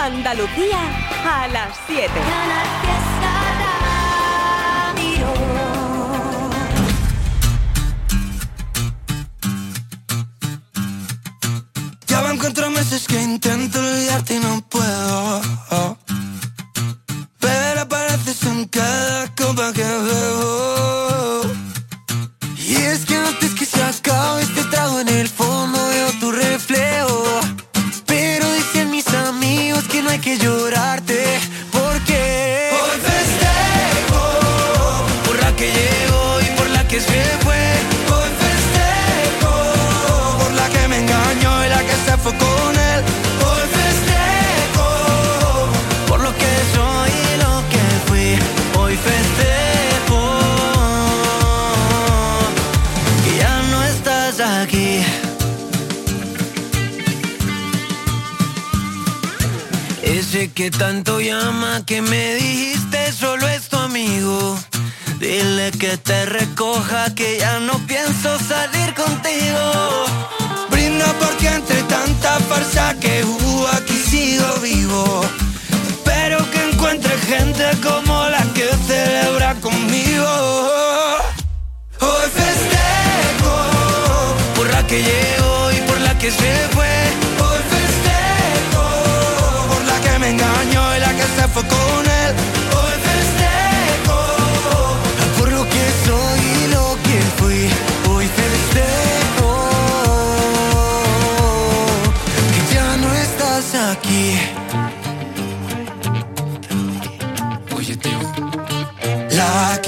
Andalucía a las 7.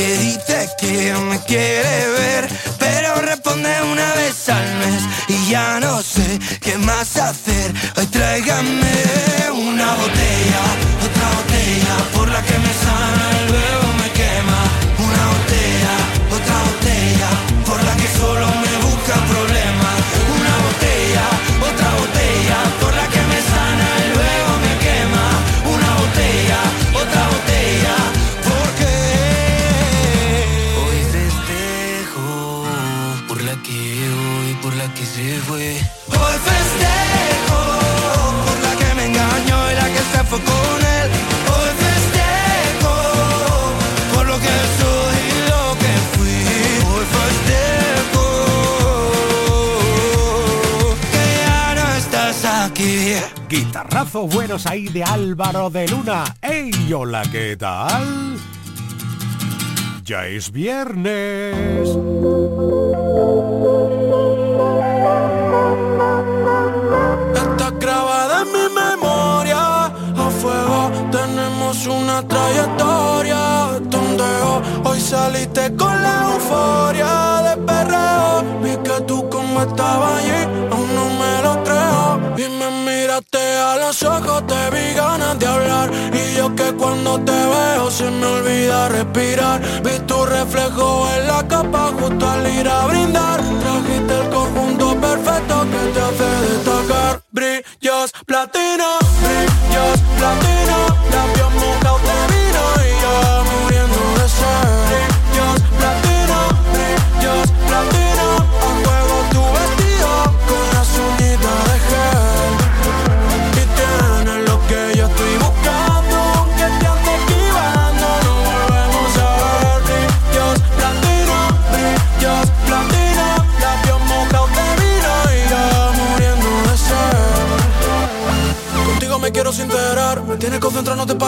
Que dice que me quiere ver, pero responde una vez al mes y ya no sé qué más hacer. Hoy tráigame una botella, otra botella, por la que me Hoy festejo por la que me engañó y la que se fue con él. Hoy festejo por lo que soy y lo que fui. Hoy festejo que ya no estás aquí. Guitarrazos buenos ahí de Álvaro de Luna. ¡Ey, hola, qué tal! Ya es viernes. Tenemos una trayectoria. Tondeo, hoy saliste con la euforia de perreo. Vi que tú como estabas allí, aún no me lo creo. Y me miraste a los ojos, te vi ganas de hablar. Y yo que cuando te veo se me olvida respirar. Vi tu reflejo en la capa justo al ir a brindar. Trajiste el conjunto perfecto que te hace destacar. Brillos platino, platino. Labios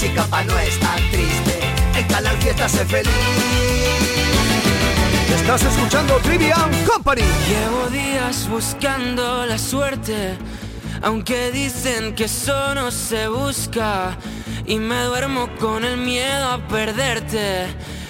Ya no es tan triste. En Canal Fiesta se feliz. Estás escuchando Trivian Company. Llevo días buscando la suerte, aunque dicen que eso no se busca. Y me duermo con el miedo a perderte.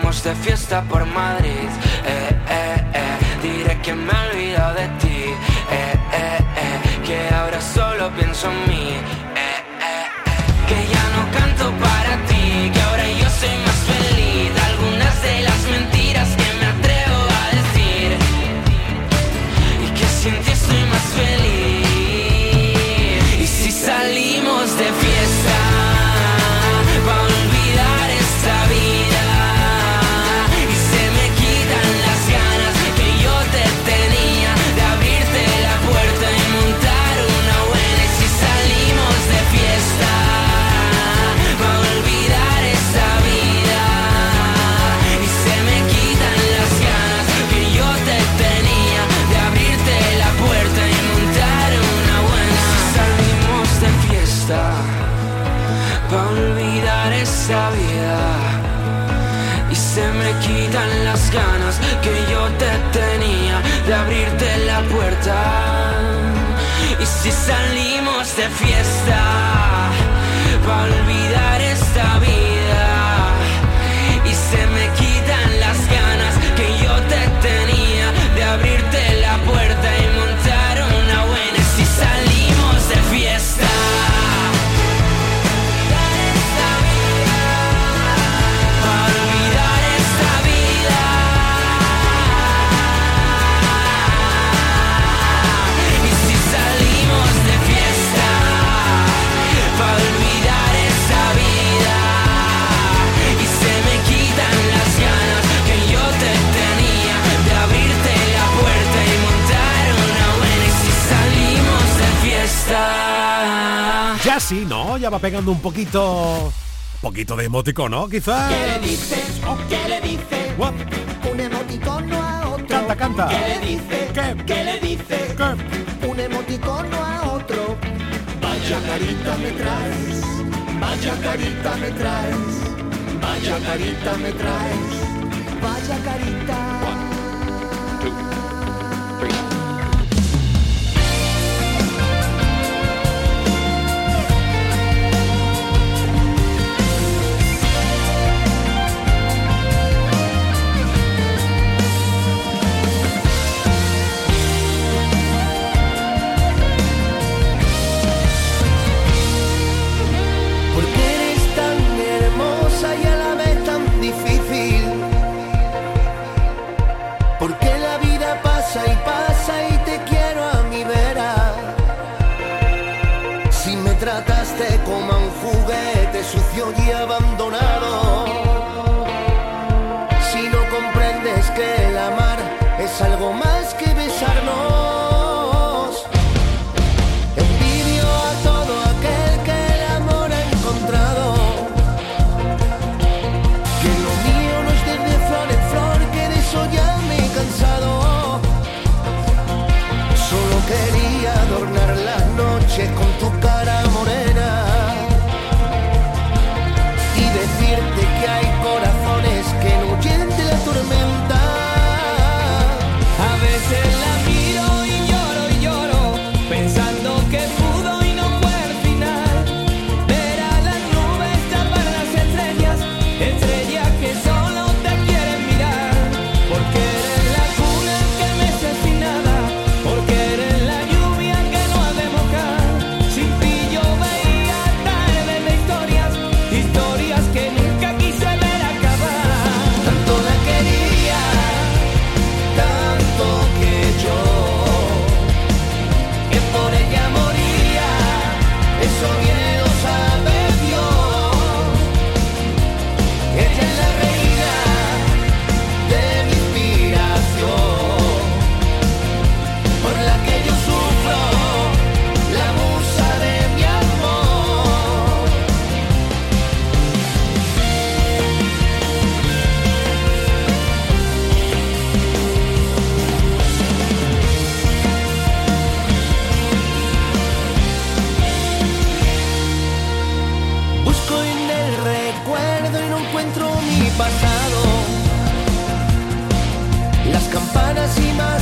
Vamos de fiesta por Madrid, eh, eh, eh, diré que me he olvidado de ti, eh, eh, eh, que ahora solo pienso en mí, eh, eh, eh, que ya no canto para ti, que ahora yo soy más Y se me quitan las ganas que yo te tenía de abrirte la puerta. Y si salimos de fiesta, va a olvidar esta vida. Sí, ¿no? Ya va pegando un poquito... Poquito de emoticono, quizás. ¿Qué le dices? ¿Qué le dices? What? Un emoticono a otro. Canta, canta. ¿Qué le dices? ¿Qué? ¿Qué le dices? ¿Qué? Un emoticono a otro. Vaya carita me traes. Vaya carita me traes. Vaya carita me traes. Vaya carita. Porque las campanas y más.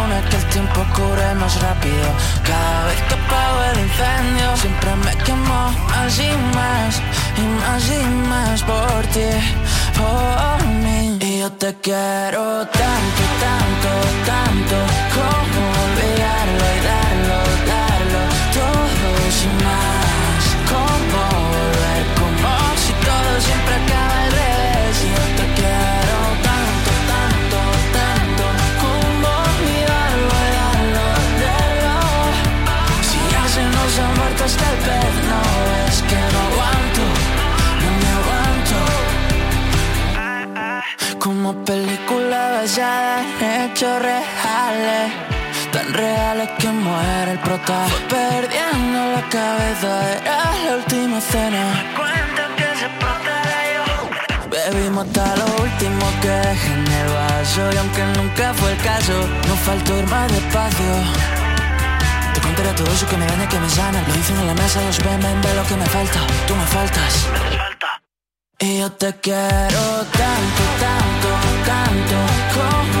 más rápido. Cada vez que apago el incendio, siempre me quemo más y más, y más y más por ti, por mí. Y yo te quiero tanto, tanto, tanto, como olvidarlo y darlo, el pez, no es que no aguanto, no me aguanto. Como película basada en hechos reales, tan reales que muere el prota. Perdiendo la cabeza, era la última cena. Cuenta que se yo. Bebimos hasta lo último que dejé en el vaso Y aunque nunca fue el caso, no faltó ir más despacio Te contaré todo eso que me daña, que me sana. Lo hice en la mesa, los ven, ven, ve lo que me falta. Tú me faltas. Y yo te quiero tanto, tanto, tanto Como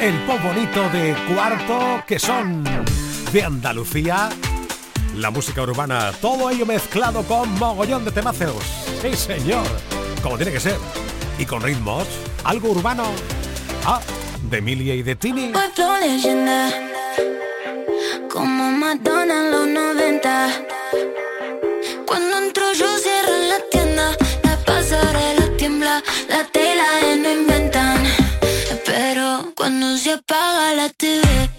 El pop bonito de cuarto que son de Andalucía. La música urbana, todo ello mezclado con mogollón de temazos. Sí, señor, como tiene que ser. Y con ritmos, algo urbano. Ah, de Emilia y de Tini. Como los 90 cuando se apaga la TV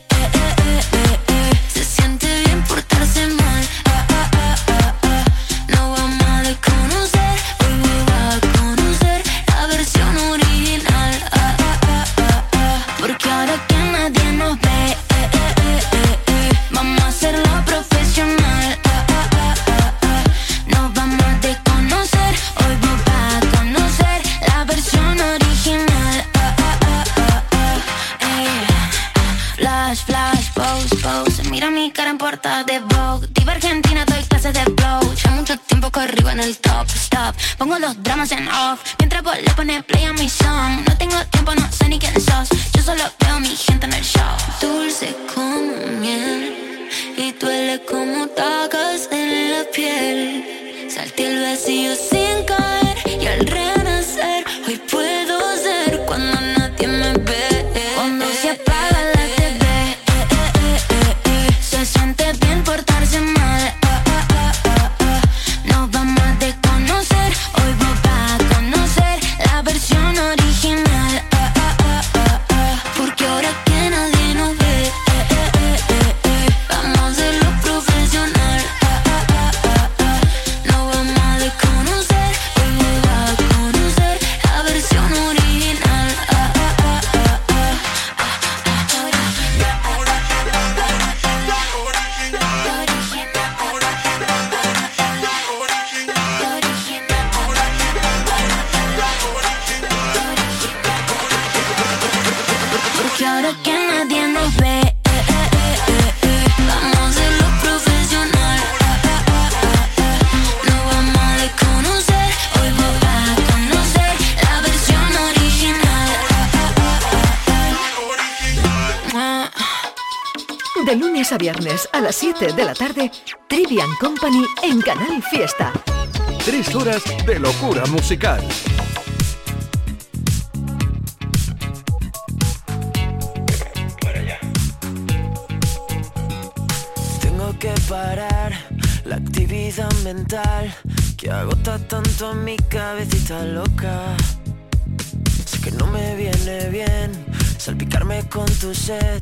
De lunes a viernes a las 7 de la tarde, Trivian Company en Canal Fiesta. Tres horas de locura musical. Tengo que parar la actividad mental que agota tanto a mi cabecita loca. Sé que no me viene bien salpicarme con tu sed.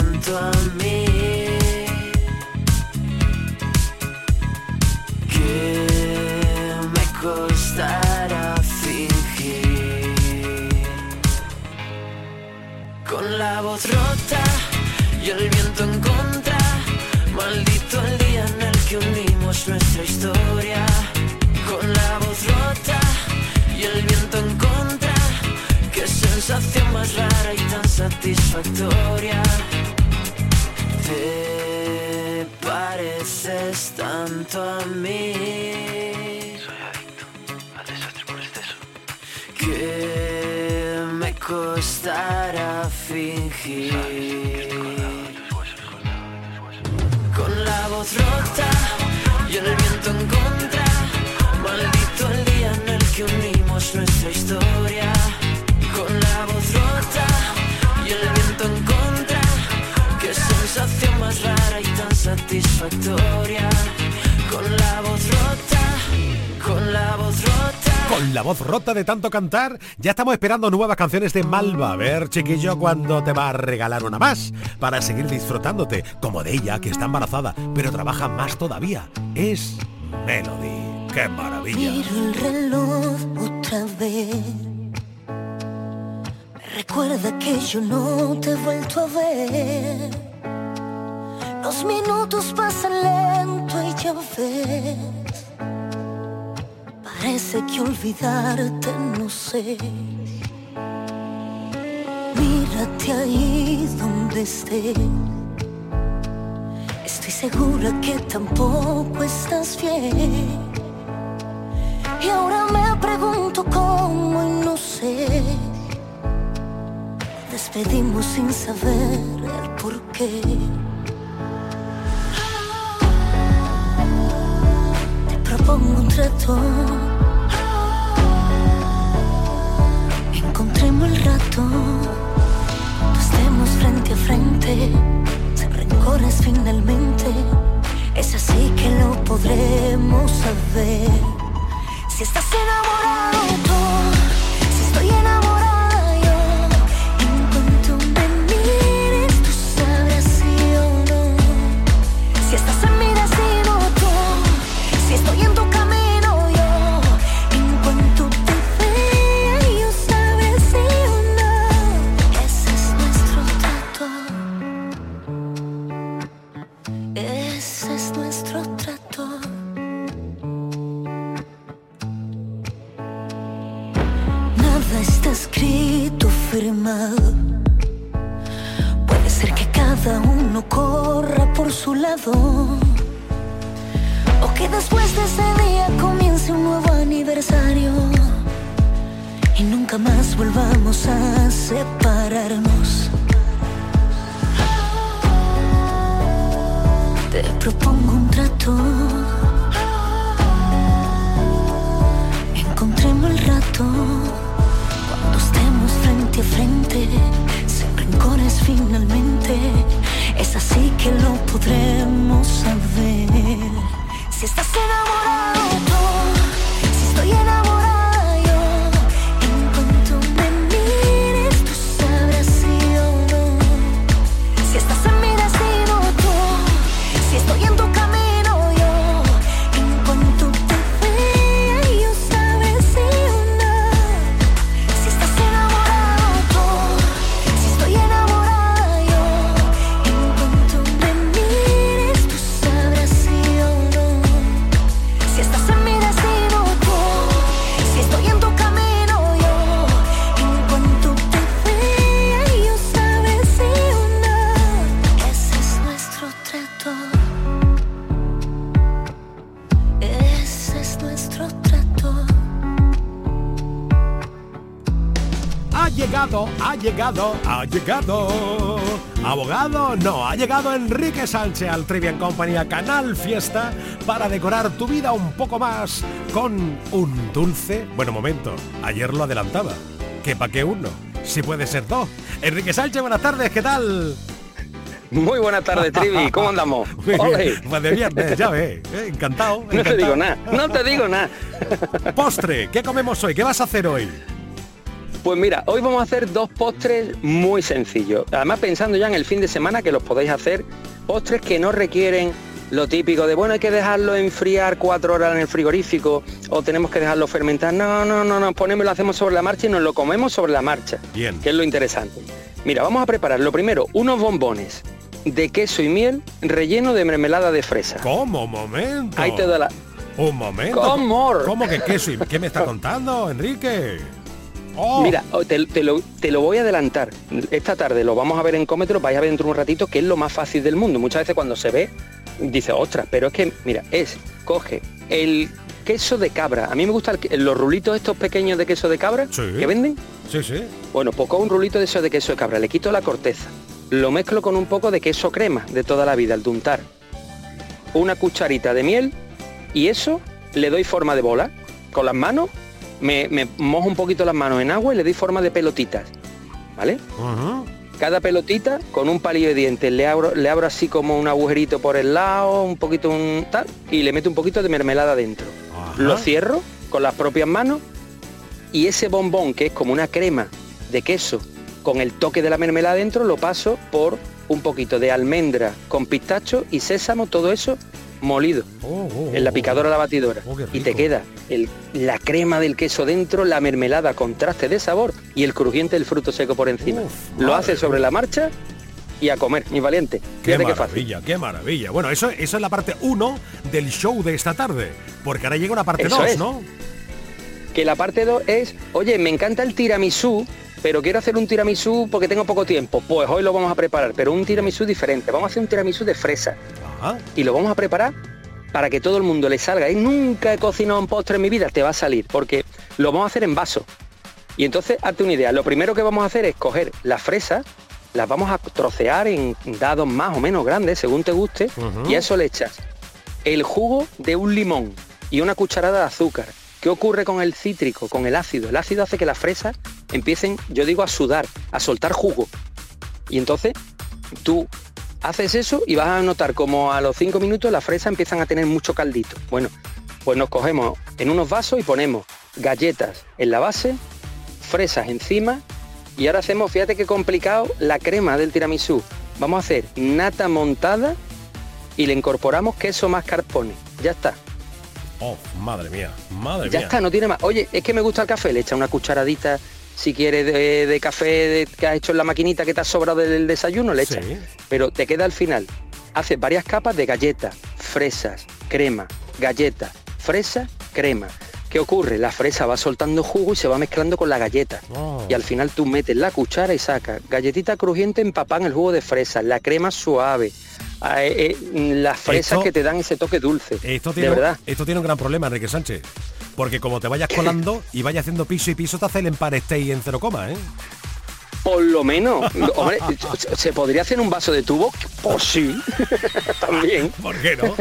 tanto a mí. me costará fingir. Con la voz rota y el viento en La voz rota de tanto cantar, ya estamos esperando nuevas canciones de Malva. A ver, chiquillo, cuándo te va a regalar una más para seguir disfrutándote, como de ella que está embarazada, pero trabaja más todavía. Es Melody. ¡Qué maravilla! Recuerda que yo no te he vuelto a ver. Los minutos pasan lento y ya. Parece que olvidarte no sé. Mírate ahí donde estés. Estoy segura que tampoco estás bien. Y ahora me pregunto cómo y no sé. Despedimos sin saber el por qué. Te propongo un trato. Finalmente. Es así que lo podremos saber. Si estás enamorado ha llegado, ha llegado. Abogado, no, ha llegado Enrique Sánchez al Trivian Company a Canal Fiesta para decorar tu vida un poco más con un dulce. Bueno, momento, ayer lo adelantaba. ¿Qué pa' qué uno? Si puede ser dos. Enrique Sánchez, buenas tardes, ¿qué tal? Muy buenas tardes, Trivi. ¿Cómo andamos? Pues de viernes, ya ves. Eh, encantado, No te digo nada, no te digo nada. Postre, ¿qué comemos hoy? ¿Qué vas a hacer hoy? Pues mira, hoy vamos a hacer dos postres muy sencillos. Además pensando ya en el fin de semana que los podéis hacer, postres que no requieren lo típico de, bueno, hay que dejarlo enfriar cuatro horas en el frigorífico o tenemos que dejarlo fermentar. No, no, no, no, ponemos, lo hacemos sobre la marcha y nos lo comemos sobre la marcha. Bien. Que es lo interesante. Mira, vamos a preparar lo primero, unos bombones de queso y miel relleno de mermelada de fresa. ¿Cómo? Momento. Ahí te da la... Un momento. ¿Cómo? ¿Cómo que queso y qué me está contando, Enrique? Oh. Mira, oh, te, lo, voy a adelantar. Esta tarde lo vamos a ver en Cómetro, vais a ver dentro de un ratito que es lo más fácil del mundo. Muchas veces cuando se ve, dice, ostras, pero es que, mira, es, coge el queso de cabra. A mí me gustan los rulitos estos pequeños de queso de cabra que venden. Sí, sí. Bueno, pues un rulito de eso de queso de cabra, le quito la corteza, lo mezclo con un poco de queso crema de toda la vida, el duntar. Una cucharita de miel y eso le doy forma de bola con las manos me, mojo un poquito las manos en agua y le doy forma de pelotitas, ¿vale? Cada pelotita con un palillo de dientes le abro, le abro así como un agujerito por el lado, un poquito un tal, y le meto un poquito de mermelada dentro. Lo cierro con las propias manos y ese bombón que es como una crema de queso con el toque de la mermelada dentro lo paso por un poquito de almendra con pistacho y sésamo, todo eso molido oh, oh, en la oh, picadora la batidora y te queda la crema del queso dentro, la mermelada contraste de sabor y el crujiente del fruto seco por encima. Lo haces sobre la marcha y a comer, mi valiente. Qué maravilla, qué, maravilla. Bueno, eso, eso es la parte 1 del show de esta tarde, porque ahora llega una parte 2, ¿no? Que la parte 2 es, oye, me encanta el tiramisú, pero quiero hacer un tiramisú porque tengo poco tiempo. Pues hoy lo vamos a preparar, pero un tiramisú diferente. Vamos a hacer un tiramisú de fresa. Y lo vamos a preparar para que todo el mundo le salga. Y nunca he cocinado un postre en mi vida, te va a salir, porque lo vamos a hacer en vaso. Y entonces, hazte una idea, lo primero que vamos a hacer es coger las fresas, las vamos a trocear en dados más o menos grandes, según te guste, y a eso le echas el jugo de un limón y una cucharada de azúcar. ¿Qué ocurre con el cítrico, con el ácido? El ácido hace que las fresas empiecen, yo digo, a sudar, a soltar jugo. Y entonces tú haces eso y vas a notar como a los cinco minutos las fresas empiezan a tener mucho caldito. Bueno, pues nos cogemos en unos vasos y ponemos galletas en la base, fresas encima y ahora hacemos, fíjate qué complicado, la crema del tiramisú. Vamos a hacer nata montada y le incorporamos queso mascarpone. Ya está. Oh, madre mía, madre mía. Ya está, no tiene más. Oye, es que me gusta el café, le echa una cucharadita si quieres de, café que has hecho en la maquinita que te ha sobrado del desayuno, le echas. Pero te queda al final. Haces varias capas de galletas, fresas, crema, galletas, fresa, crema. ¿Qué ocurre? La fresa va soltando jugo y se va mezclando con la galleta. Oh. Y al final tú metes la cuchara y sacas galletita crujiente empapada en el jugo de fresa, la crema suave, ah, eh, eh, las fresas que te dan ese toque dulce. Esto tiene, de verdad. Esto tiene un gran problema, Enrique Sánchez. Porque como te vayas colando y vayas haciendo piso y piso, te hace el empareste y en cero coma, ¿eh? Por lo menos. Hombre, ¿se podría hacer un vaso de tubo? Pues sí. También. ¿Por qué no?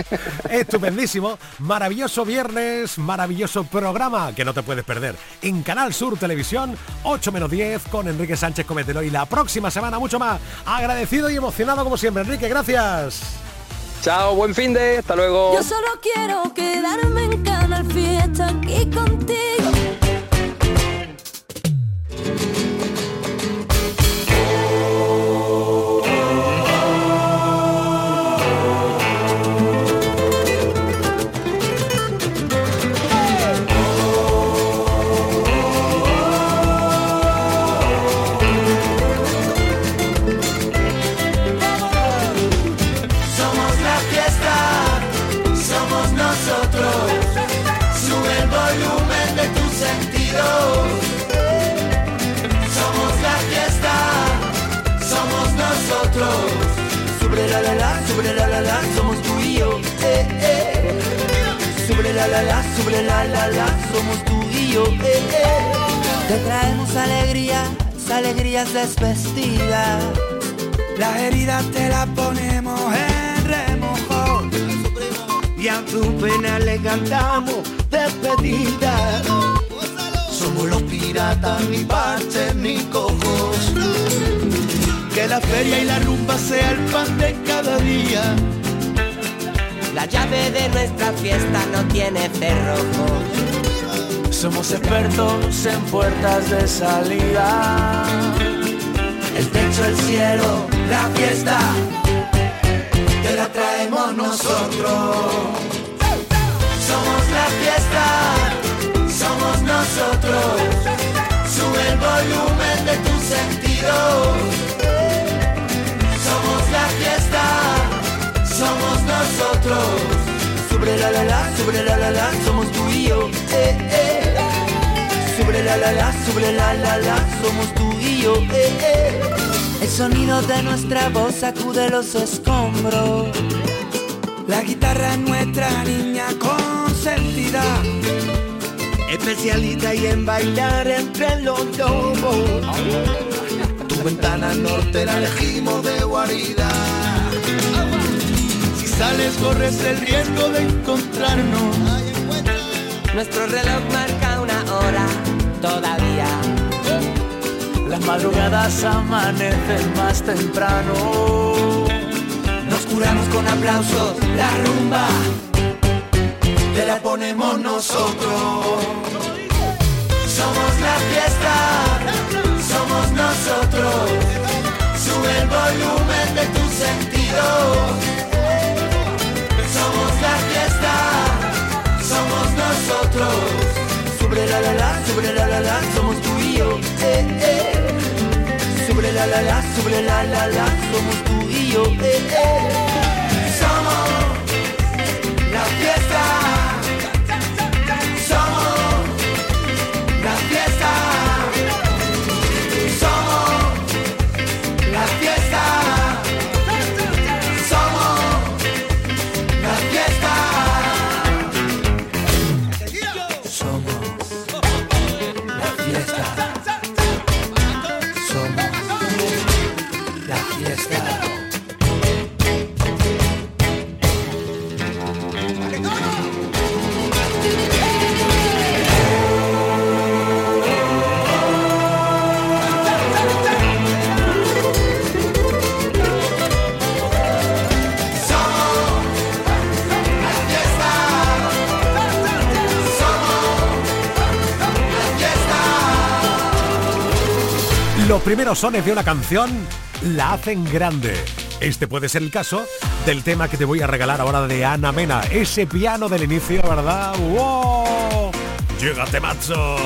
Estupendísimo. Maravilloso viernes, maravilloso programa que no te puedes perder. En Canal Sur Televisión, 8 menos 10 con Enrique Sánchez Cometelo. Y la próxima semana mucho más. Agradecido y emocionado como siempre. Enrique, gracias. Chao, buen fin de. Hasta luego. Yo solo quiero quedarme en Canal Fiesta aquí contigo. Somos tú y eh, eh. Te traemos alegría, alegrías desvestidas. Las heridas te las ponemos en remojo. Y a tu pena le cantamos despedida. Somos los piratas, ni parches ni cojos. Que la feria y la rumba sea el pan de cada día la llave de nuestra fiesta no tiene cerrojo. Somos expertos en puertas de salida. El techo, el cielo, la fiesta, te la traemos nosotros. Somos la fiesta, somos nosotros. Sube el volumen de tus sentidos. La la la, sobre la la la, somos tú y yo. Eh, eh. Sobre la la la, sobre la la la, somos tú y yo. Eh, eh. El sonido de nuestra voz sacude los escombros. La guitarra es nuestra niña consentida. Especialista y en bailar entre los lobos. Tu ventana norte la elegimos de guarida sales corres el riesgo de encontrarnos. Nuestro reloj marca una hora todavía. Las madrugadas amanecen más temprano. Nos curamos con aplausos, la rumba te la ponemos nosotros. Somos la fiesta, somos nosotros. Sube el volumen de tus sentidos la fiesta, somos nosotros. Sobre la la la, sobre la la la, somos tú y yo. Eh, eh. Sobre la la la, sobre la la la, somos tú y yo. Eh, eh. Primeros sones de una canción la hacen grande. Este puede ser el caso del tema que te voy a regalar ahora de Ana Mena. Ese piano del inicio, ¿verdad? ¡Wow! Llegate, macho.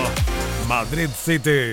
Madrid City.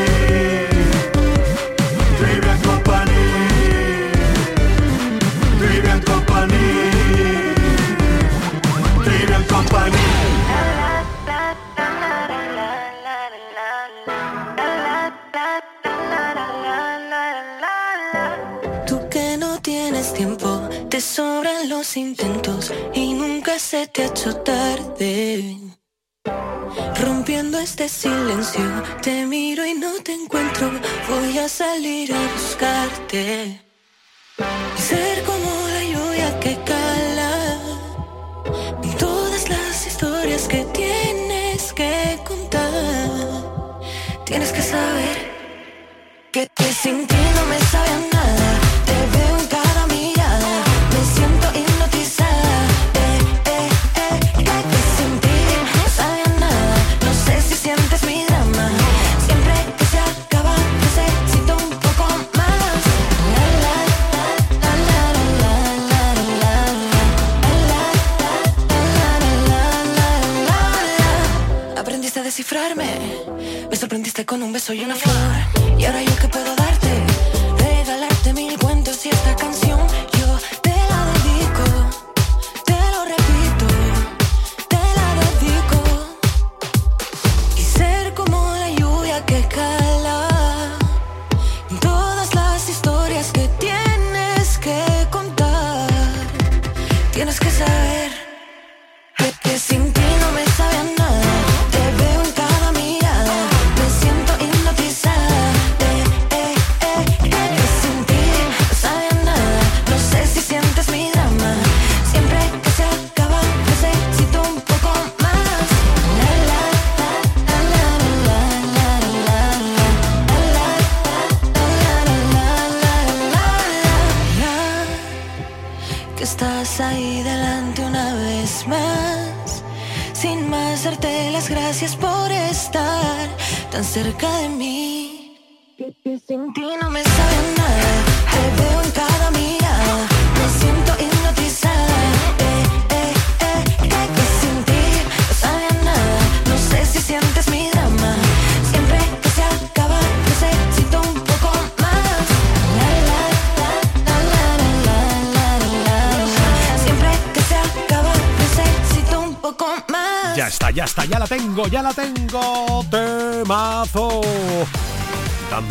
Te sobran los intentos y nunca se te ha hecho tarde. Rompiendo este silencio, te miro y no te encuentro. Voy a salir a buscarte. Ser como la lluvia que cala. Todas las historias que tienes que contar, tienes que saber que te sintiendo me sabe nada. descifrarme. Me sorprendiste con un beso y una flor. Y ahora yo que puedo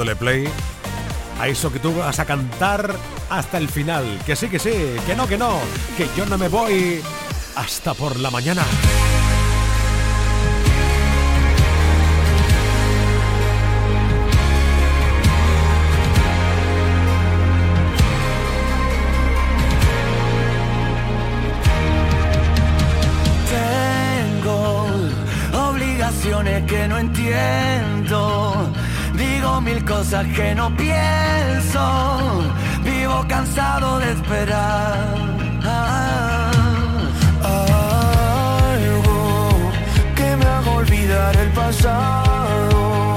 dándole play a eso que tú vas a cantar hasta el final. Que sí, que sí, que no, que no, que yo no me voy hasta por la mañana. Tengo obligaciones que no entiendo cosas que no pienso. Vivo cansado de esperar. algo que me haga olvidar el pasado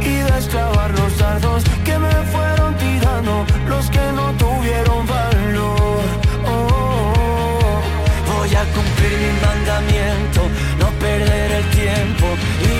y destrabar los dardos que me fueron tirando los que no tuvieron valor. Oh, voy a cumplir mi mandamiento, no perder el tiempo y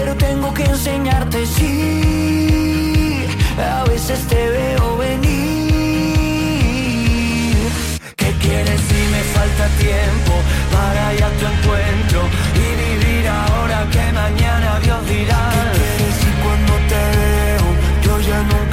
Pero tengo que enseñarte. Sí, a veces te veo venir. ¿Qué quieres si me falta tiempo para ir a tu encuentro y vivir ahora que mañana Dios dirá? ¿Qué quieres si cuando te veo yo ya nunca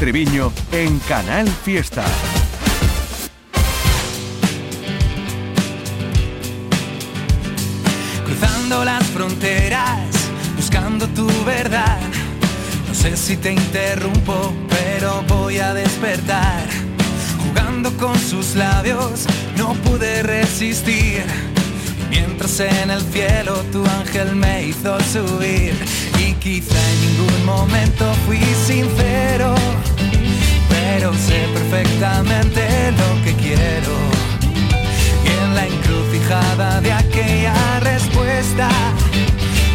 Treviño en Canal Fiesta. cruzando las fronteras, buscando tu verdad. No sé si te interrumpo, pero voy a despertar. Jugando con sus labios, no pude resistir. Mientras en el cielo tu ángel me hizo subir. Y quizá en ningún momento fui sincero, pero sé perfectamente lo que quiero. Y en la encrucijada de aquella respuesta,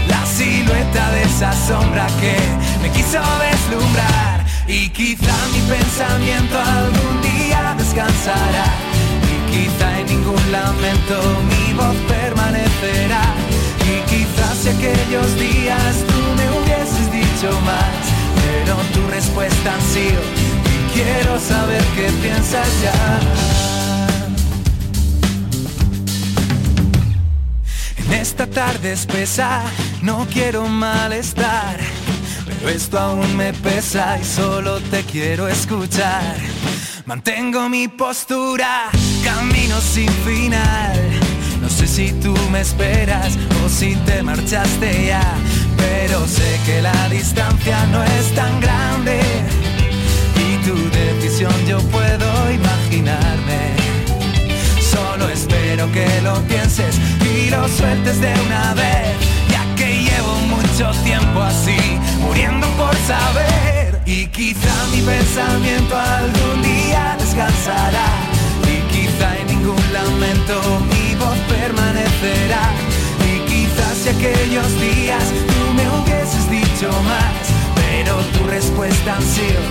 la silueta de esa sombra que me quiso deslumbrar. Y quizá mi pensamiento algún día descansará. Y quizá en ningún lamento mi voz permanecerá. Y quizás si aquellos días tú me hubieses dicho más, pero tu respuesta ha sido, quiero saber qué piensas ya. En esta tarde espesa no quiero malestar, pero esto aún me pesa y solo te quiero escuchar. Mantengo mi postura, camino sin final. No sé si tú me esperas o si te marchaste ya, pero sé que la de una vez, ya que llevo mucho tiempo así, muriendo por saber. Y quizá mi pensamiento algún día descansará, y quizá en ningún lamento mi voz permanecerá. Y quizás si aquellos días tú me hubieses dicho más, pero tu respuesta ha sido,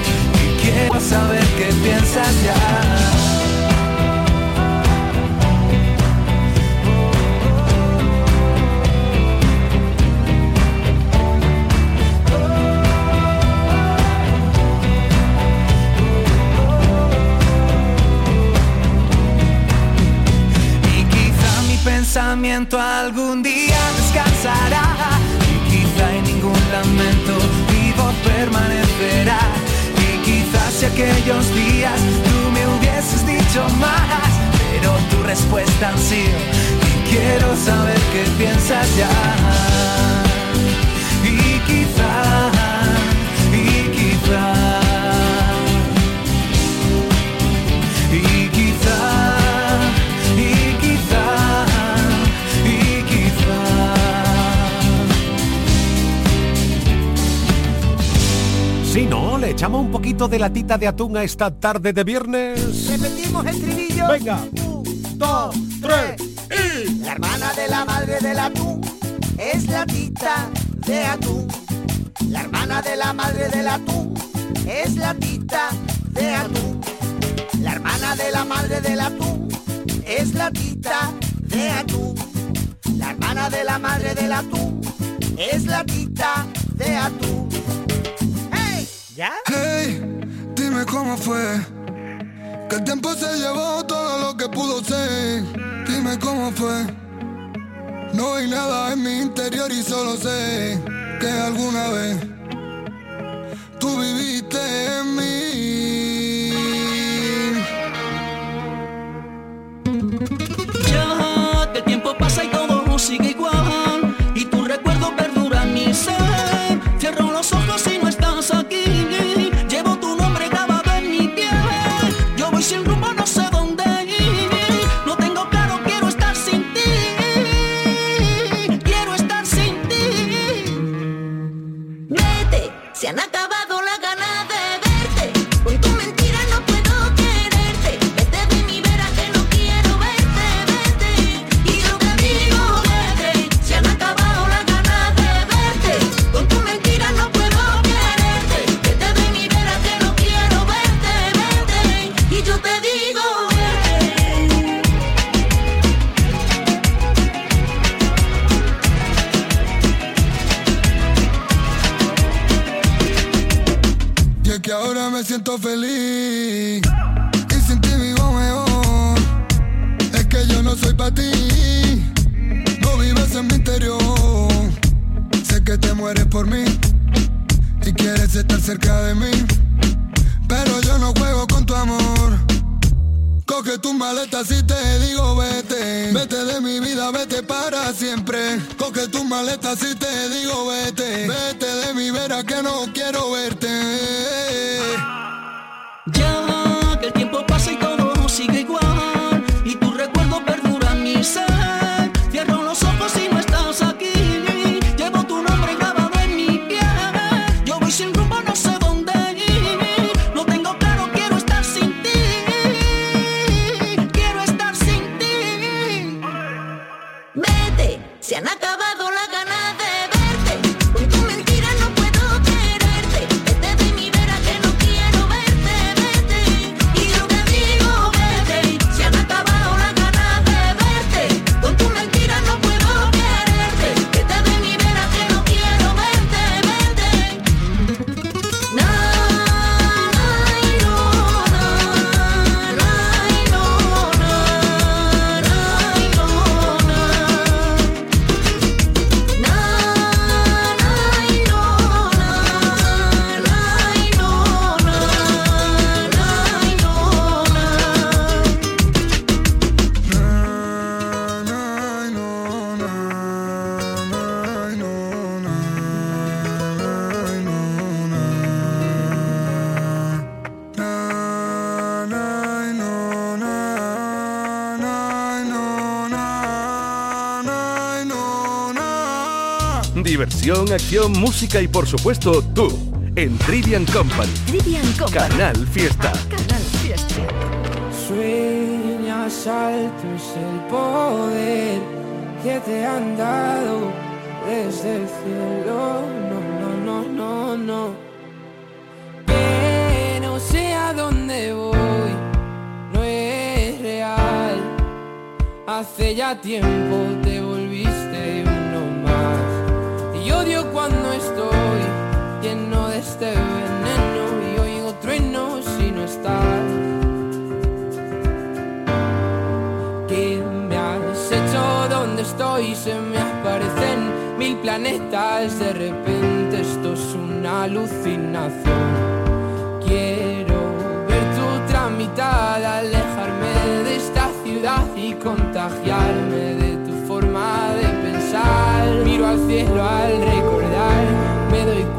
y quiero saber qué piensas ya. Pensamiento algún día descansará. Y quizá en ningún lamento mi voz permanecerá. Y quizás si aquellos días tú me hubieses dicho más Pero tu respuesta ha sido quiero saber qué piensas ya y quizá Y quizá echamos un poquito de latita de atún a esta tarde de viernes. Repetimos el trilillo. Venga. Un, dos, tres y. La hermana de la madre del atún es latita de atún. La hermana de la madre del atún es latita de atún. La hermana de la madre del atún es latita de atún. La hermana de la madre del atún es latita de atún. ¡Hey! ¿Ya? Hey, dime cómo fue. Que el tiempo se llevó todo lo que pudo ser. Dime cómo fue. No hay nada en mi interior y solo sé que alguna vez tú viviste en mí. Ya que el tiempo pasa y todo sigue vera que no quiero verte. Música y por supuesto tú en Trivian Company. Trivian Company. Canal Fiesta. Canal Fiesta. Sueñas alto es el poder que te han dado desde el cielo. No, no, no, no, no. Pero sé a dónde voy, no es real. Hace ya tiempo cuando estoy lleno de este veneno y oigo truenos si no estás. ¿Qué me has hecho? ¿Dónde estoy? Se me aparecen mil planetas. De repente esto es una alucinación. Quiero ver tu tramitada, alejarme de esta ciudad y contagiarme de tu forma de pensar. Miro al cielo al doy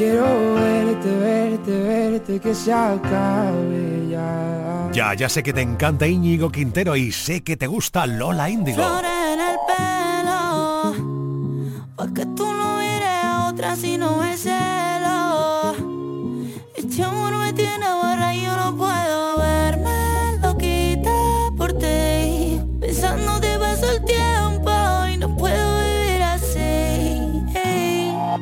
Quiero verte, verte, verte, que se acabe ya. Ya, ya sé que te encanta Íñigo Quintero y sé que te gusta Lola Índigo. Flores en el pelo, pa' que tú no mires a otra si no es celo.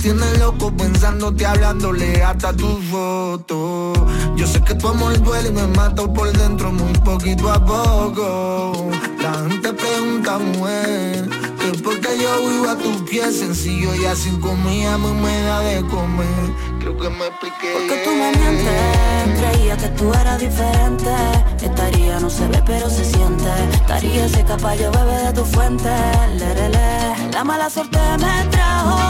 tienes loco pensándote hablándole hasta tu foto. Yo sé que tu amor duele y me mato por dentro muy poquito a poco. La gente pregunta, mujer, que porque yo vivo a tus pies sencillo y así muy me da de comer. Creo que me expliqué. Porque tú me mientes Creía que tú eras diferente. Estaría no se ve pero se siente. Estaría ese caballo bebé de tu fuente. Lerele. La mala suerte me trajo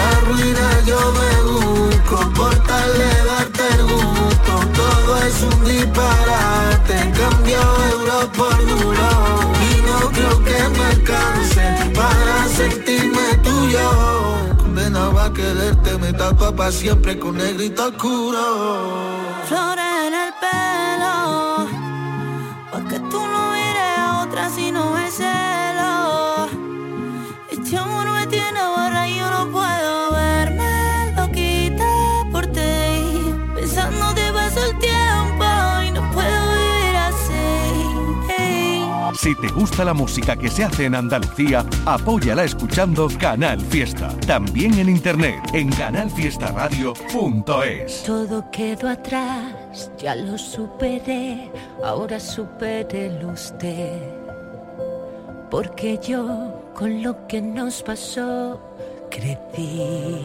La ruina yo me busco. Por tal de darte el gusto. Todo es un disparate. Cambio euro por duro. Y no creo que me alcance Para sentirme tuyo. Condenado a quererte Me tapa para siempre con negrito oscuro. Flores en el pelo Pa' que tú no mires a otra si no es celo Si te gusta la música que se hace en Andalucía, apóyala escuchando Canal Fiesta. También en internet en canalfiestaradio.es. Todo quedó atrás, ya lo superé, ahora supérelo usted. Porque yo con lo que nos pasó crecí.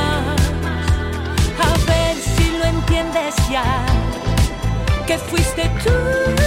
entiendes ya que fuiste tú.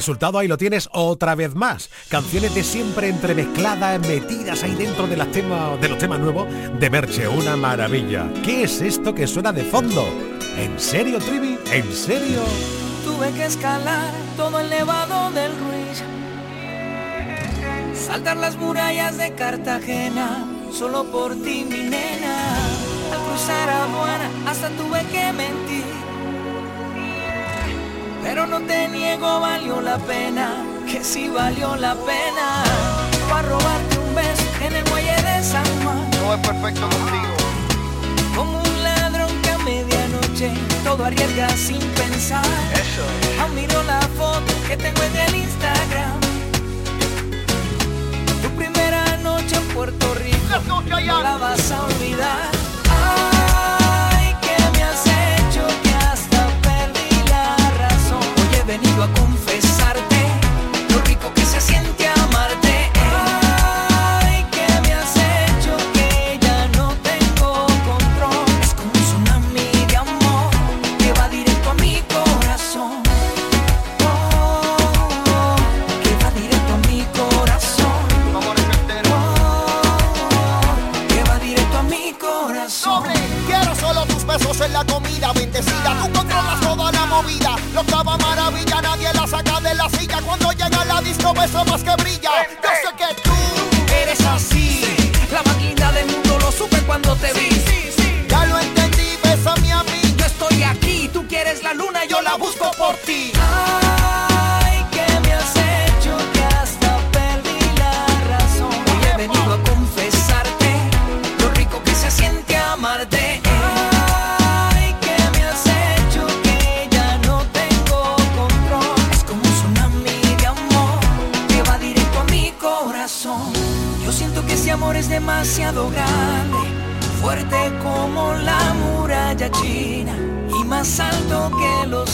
Resultado ahí lo tienes otra vez más. Canciones de siempre entremezcladas, metidas ahí dentro de, las temas, de los temas nuevos de Merche. Una maravilla. ¿Qué es esto que suena de fondo? ¿En serio, Trivi? ¿En serio? Tuve que escalar todo el nevado del Ruiz. Saltar las murallas de Cartagena, solo por ti, mi nena. Al cruzar aduana, hasta tuve que mentir pero no te niego, valió la pena, que sí valió la pena. Para robarte un beso en el muelle de San Juan. No es perfecto contigo. Como un ladrón que a medianoche todo arriesga sin pensar. Eso. Aún miro la foto que tengo en el Instagram. Tu primera noche en Puerto Rico. No la vas a olvidar. Venido a confesarte lo rico que se siente que brilla. Y más alto que los